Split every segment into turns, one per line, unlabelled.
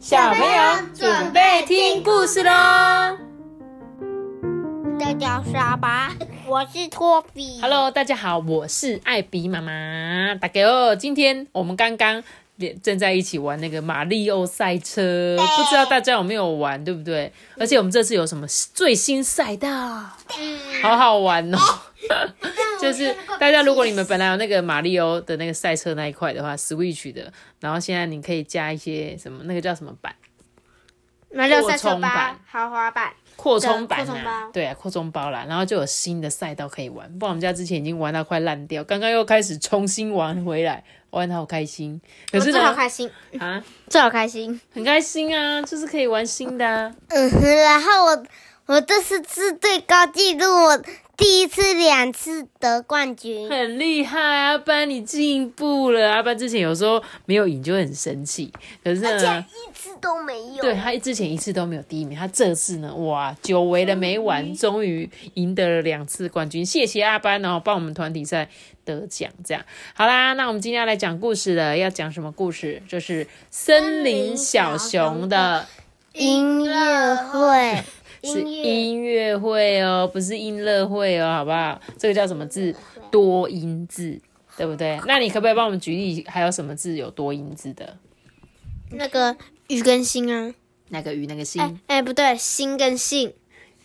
小朋友准备听故事喽！
大家好，阿爸，我是托比。
Hello，大家好，我是艾比妈妈。大家好，今天我们刚刚正在一起玩那个马里奥赛车，不知道大家有没有玩，对不对？而且我们这次有什么最新赛道，好好玩哦！就是大家，如果你们本来有那个马里欧的那个赛车那一块的话，Switch 的，然后现在你可以加一些什么，那个叫什么版？
马六赛车
版
吧，豪华版。
扩充版
对扩充
啊
包，
对啊，扩充包啦，然后就有新的赛道可以玩。不然我们家之前已经玩到快烂掉，刚刚又开始重新玩回来，玩的好开心。可是
我最好，开心，
啊，
最好开心。
很开心啊，就是可以玩新的、啊。
嗯哼，然后我我这是是最高纪录，我第一次两次得冠军。
很厉害啊，阿班你进步了。阿班之前有时候没有赢就很生气，可是呢，
一次都没有。
对他之前一次都没有第一名，他这次呢，哇，久违的没玩，终于赢得了两次冠军，谢谢阿班哦，帮我们团体赛得奖。这样好啦，那我们今天要来讲故事了，要讲什么故事？就是森林小熊的，
音乐会，
是音乐会哦，不是音乐会哦，好不好？这个叫什么字？多音字，对不对？那你可不可以帮我们举例，还有什么字有多音字的？
那个雨跟心啊，
那个鱼，那个心，
哎哎不对，心跟性，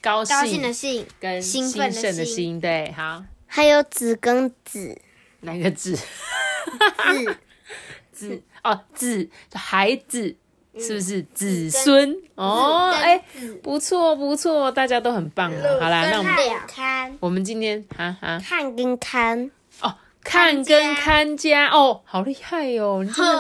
高兴
高兴的兴，
跟
兴奋的兴
兴，对，好。
还有子跟子
哪个字？
字，
子哦，子孩子是不是子孙？哦，
跟
哎
子，
不错不错，大家都很棒哦。好啦，那我们
看
我们今天哈哈
看跟看
哦，看跟看家哦，好厉害哦！你真的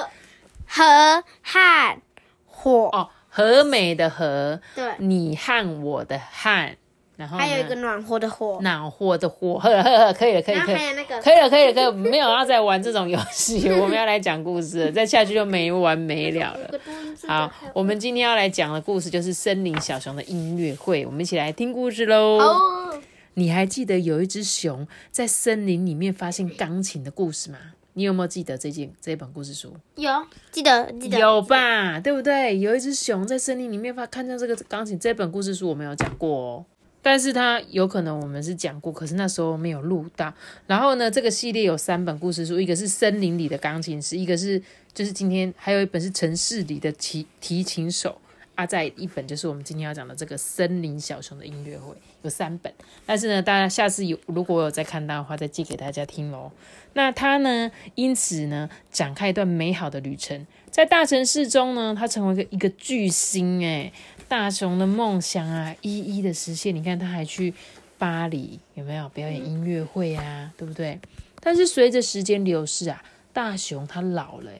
和和和火，
哦，和美的和，
对，
你和我的和，然后呢
还有一个暖和的火，
暖和的火，呵呵呵，可以了，可以
然
可以
还有那个
可以了，可以了，可以了，没有要再玩这种游戏，我们要来讲故事了，再下去就没完没了了。好，我们今天要来讲的故事就是森林小熊的音乐会，我们一起来听故事喽。
哦，
你还记得有一只熊在森林里面发现钢琴的故事吗？你有没有记得这件这本故事书？
有记得记得
有吧，对不对？有一只熊在森林里面发看到这个钢琴，这本故事书我们有讲过哦。但是它有可能我们是讲过，可是那时候没有录到。然后呢，这个系列有三本故事书，一个是森林里的钢琴师，一个是就是今天还有一本是城市里的提提琴手啊，再一本就是我们今天要讲的这个森林小熊的音乐会，有三本。但是呢，大家下次有如果有再看到的话，再寄给大家听喽。那他呢，因此呢，展开一段美好的旅程。在大城市中呢，他成为一个一个巨星哎，大雄的梦想啊，一一的实现。你看，他还去巴黎，有没有表演音乐会啊？对不对？但是随着时间流逝啊，大雄他老了，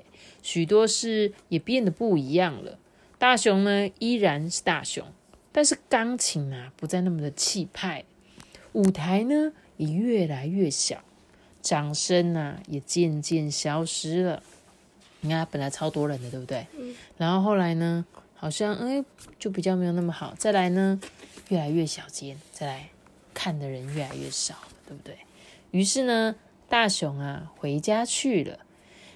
许多事也变得不一样了。大雄呢，依然是大雄，但是钢琴啊，不再那么的气派，舞台呢也越来越小。掌声啊也渐渐消失了。你看，本来超多人的，对不对？然后后来呢，好像哎就比较没有那么好。再来呢，越来越小间，再来看的人越来越少，对不对？于是呢，大雄啊回家去了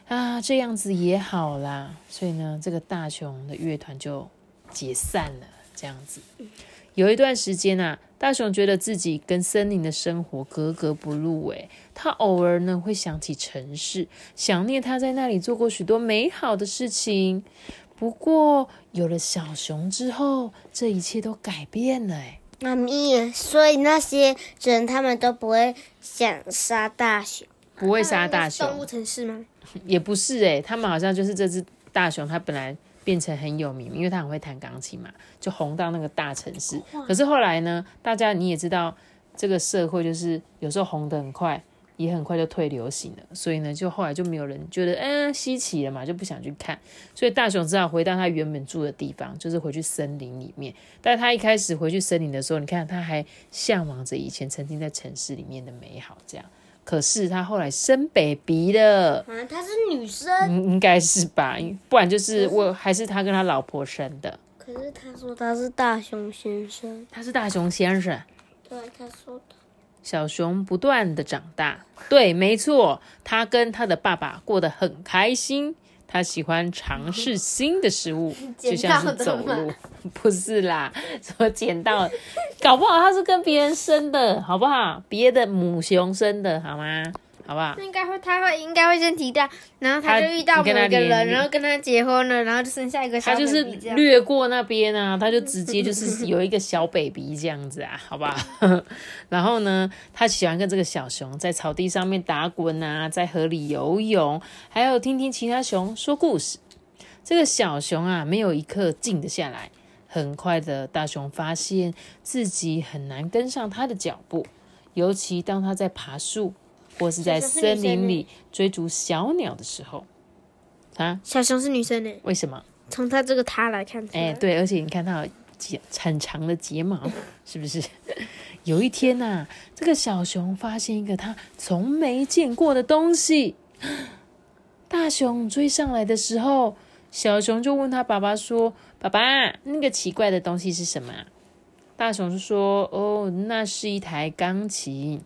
啊，这样子也好啦。所以呢，这个大雄的乐团就解散了，这样子。有一段时间啊，大雄觉得自己跟森林的生活格格不入。诶，他偶尔呢会想起城市，想念他在那里做过许多美好的事情。不过有了小熊之后，这一切都改变了。诶，
妈咪，所以那些人他们都不会想杀大熊，
不会杀大熊，
动物城市吗？
也不是诶，他们好像就是这只大熊，它本来变成很有名，因为它很会弹钢琴嘛，就红到那个大城市。可是后来呢，大家你也知道，这个社会就是有时候红的很快，也很快就退流行了，所以呢，就后来就没有人觉得嗯稀奇了嘛，就不想去看，所以大雄只好回到他原本住的地方，就是回去森林里面。但他一开始回去森林的时候，你看他还向往着以前曾经在城市里面的美好，这样。可是他后来生 baby 了。
啊，她是女生，
应应该是吧，不然就是我还是他跟他老婆生的。
可是他说他是大熊先生，
他是大熊先生，
对，他说的。
小熊不断的长大。对，没错，他跟他的爸爸过得很开心。他喜欢尝试新的食物，就像是走路，不是啦，怎么捡到，搞不好他是跟别人生的，好不好？别的母熊生的，好吗？好不好？
应该会，他会应该会先提到，然后他
他
就遇到某一个人，然后跟他结婚了，然后就生下一个小
他就是
baby
略过那边啊，他就直接就是有一个小 baby 这样子啊，好吧？然后呢，他喜欢跟这个小熊在草地上面打滚啊，在河里游泳，还有听听其他熊说故事。这个小熊啊，没有一刻静得下来。很快的，大熊发现自己很难跟上他的脚步，尤其当他在爬树或是在森林里追逐小鸟的时候。啊？
小熊是女生呢，
为什么？
从他这个他来看
哎、对，而且你看它有睫很长的睫毛，是不是？有一天呐、这个小熊发现一个它从没见过的东西。大熊追上来的时候，小熊就问他爸爸说：“爸爸，那个奇怪的东西是什么啊？”大熊就说：“哦，那是一台钢琴。”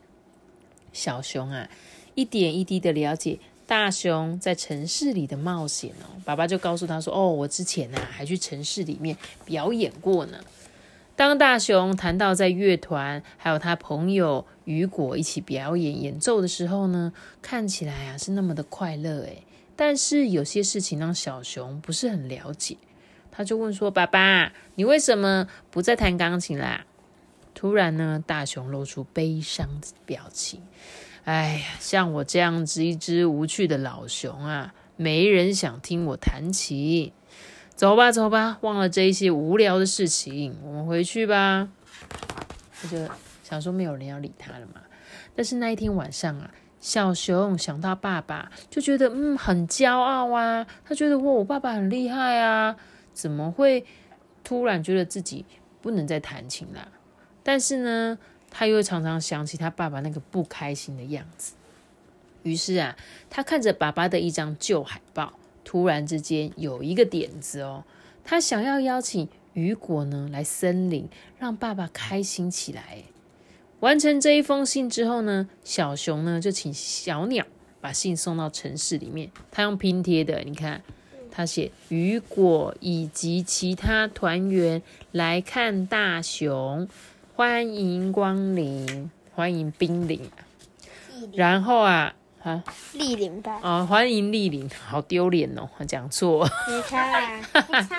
小熊啊，一点一滴的了解大熊在城市里的冒险哦。爸爸就告诉他说：“哦，我之前啊还去城市里面表演过呢。”当大熊谈到在乐团还有他朋友雨果一起表演演奏的时候呢，看起来啊是那么的快乐诶。但是有些事情让小熊不是很了解，他就问说：“爸爸，你为什么不再弹钢琴啦？”突然呢，大熊露出悲伤的表情。哎呀，像我这样子一只无趣的老熊啊，没人想听我弹琴。走吧，走吧，忘了这一些无聊的事情，我们回去吧。他就想说没有人要理他了嘛。但是那一天晚上啊，小熊想到爸爸，就觉得嗯很骄傲啊。他觉得哇，我爸爸很厉害啊，怎么会突然觉得自己不能再弹琴啦？但是呢，他又常常想起他爸爸那个不开心的样子。于是啊，他看着爸爸的一张旧海报。突然之间有一个点子哦，他想要邀请雨果呢来森林，让爸爸开心起来。完成这一封信之后呢，小熊呢就请小鸟把信送到城市里面。他用拼贴的，你看，他写雨果以及其他团员来看大熊，欢迎光临，欢迎冰临。然后啊。啊，
莅临吧。
哦，欢迎莅临，好丢脸哦，讲错。
你看，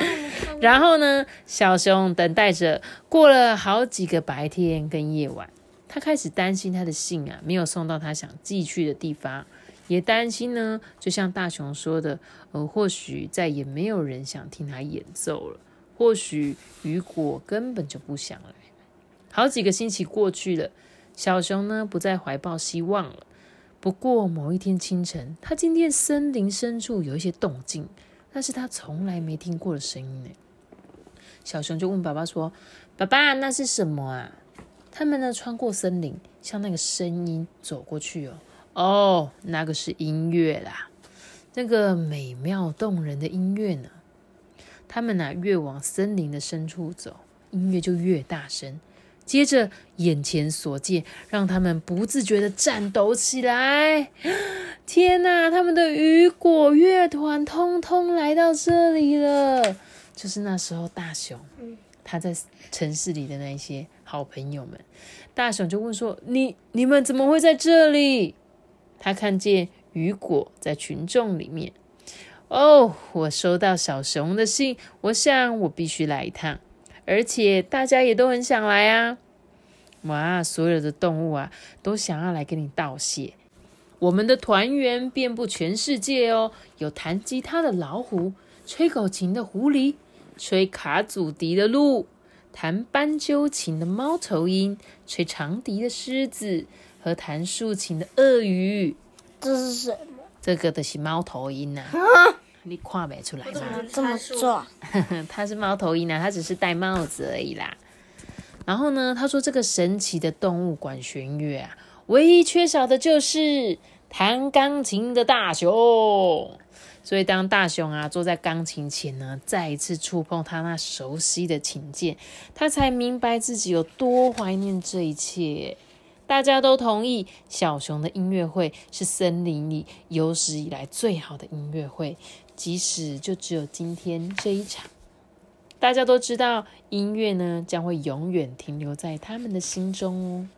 然后呢，小熊等待着，过了好几个白天跟夜晚，他开始担心他的信啊没有送到他想寄去的地方，也担心呢，就像大熊说的，呃，或许再也没有人想听他演奏了，或许雨果根本就不想来。好几个星期过去了，小熊呢不再怀抱希望了。不过某一天清晨，他听见森林深处有一些动静，那是他从来没听过的声音呢。小熊就问爸爸说：“爸爸，那是什么啊？”他们呢穿过森林，向那个声音走过去哦。哦，那个是音乐啦，那个美妙动人的音乐呢。他们呢越往森林的深处走，音乐就越大声。接着，眼前所见让他们不自觉的颤抖起来。天哪！他们的雨果乐团通通来到这里了。就是那时候，大熊他在城市里的那些好朋友们，大熊就问说：“你你们怎么会在这里？”他看见雨果在群众里面。哦，我收到小熊的信，我想我必须来一趟。而且大家也都很想来啊！哇，所有的动物啊，都想要来跟你道谢。我们的团员遍布全世界哦，有弹吉他的老虎，吹口琴的狐狸，吹卡祖笛的鹿，弹斑鸠琴的猫头鹰，吹长笛的狮子，和弹竖琴的鳄鱼。
这是什么？
这个的是猫头鹰啊！你看不出来吗？
这么壮？
他是猫头鹰啊，他只是戴帽子而已啦。然后呢，他说这个神奇的动物管弦乐啊，唯一缺少的就是弹钢琴的大熊。所以当大熊啊坐在钢琴前呢，再一次触碰他那熟悉的琴键，他才明白自己有多怀念这一切。大家都同意，小熊的音乐会是森林里有史以来最好的音乐会，即使就只有今天这一场。大家都知道，音乐呢将会永远停留在他们的心中哦。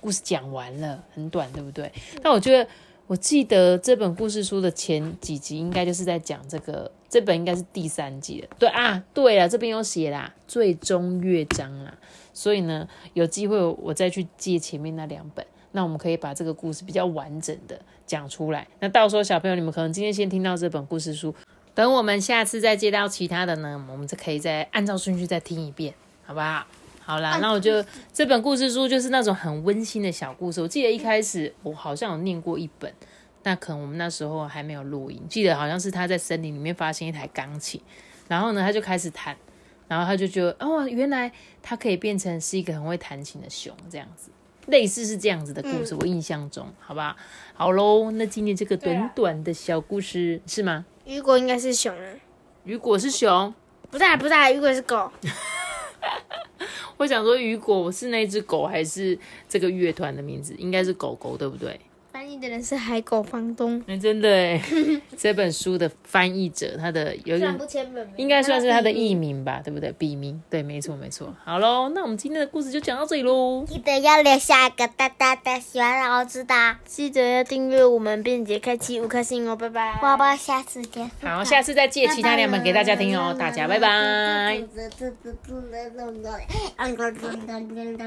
故事讲完了，很短，对不对？但我觉得，我记得这本故事书的前几集应该就是在讲这个，这本应该是第三集了。对啊，对了，这边有写啦，最终乐章啦。所以呢，有机会我再去借前面那两本，那我们可以把这个故事比较完整的讲出来。那到时候小朋友，你们可能今天先听到这本故事书。等我们下次再接到其他的呢，我们就可以再按照顺序再听一遍，好不好？好啦，那我就这本故事书就是那种很温馨的小故事。我记得一开始我好像有念过一本，那可能我们那时候还没有录音。记得好像是他在森林里面发现一台钢琴，然后呢他就开始弹，然后他就觉得哦，原来他可以变成是一个很会弹琴的熊这样子，类似是这样子的故事。我印象中，好吧，好喽，那今天这个短短的小故事是吗？
雨果应该是熊啊，
雨果是熊，
不是不是，雨果是狗。
我想说，雨果是那只狗还是这个乐团的名字？应该是狗狗，对不对？
翻译的人是海狗房东，
那真的哎，这本书的翻译者，他的有点应该算是他的艺名吧，对不对？笔名，对，没错没错。好喽，那我们今天的故事就讲到这里喽。
记得要留下一个大大的喜欢老师的，记得要订阅我们，并且开启五颗星哦，拜拜。宝宝，下次见。
好，下次再借其他两本给大家听哦，大家拜拜。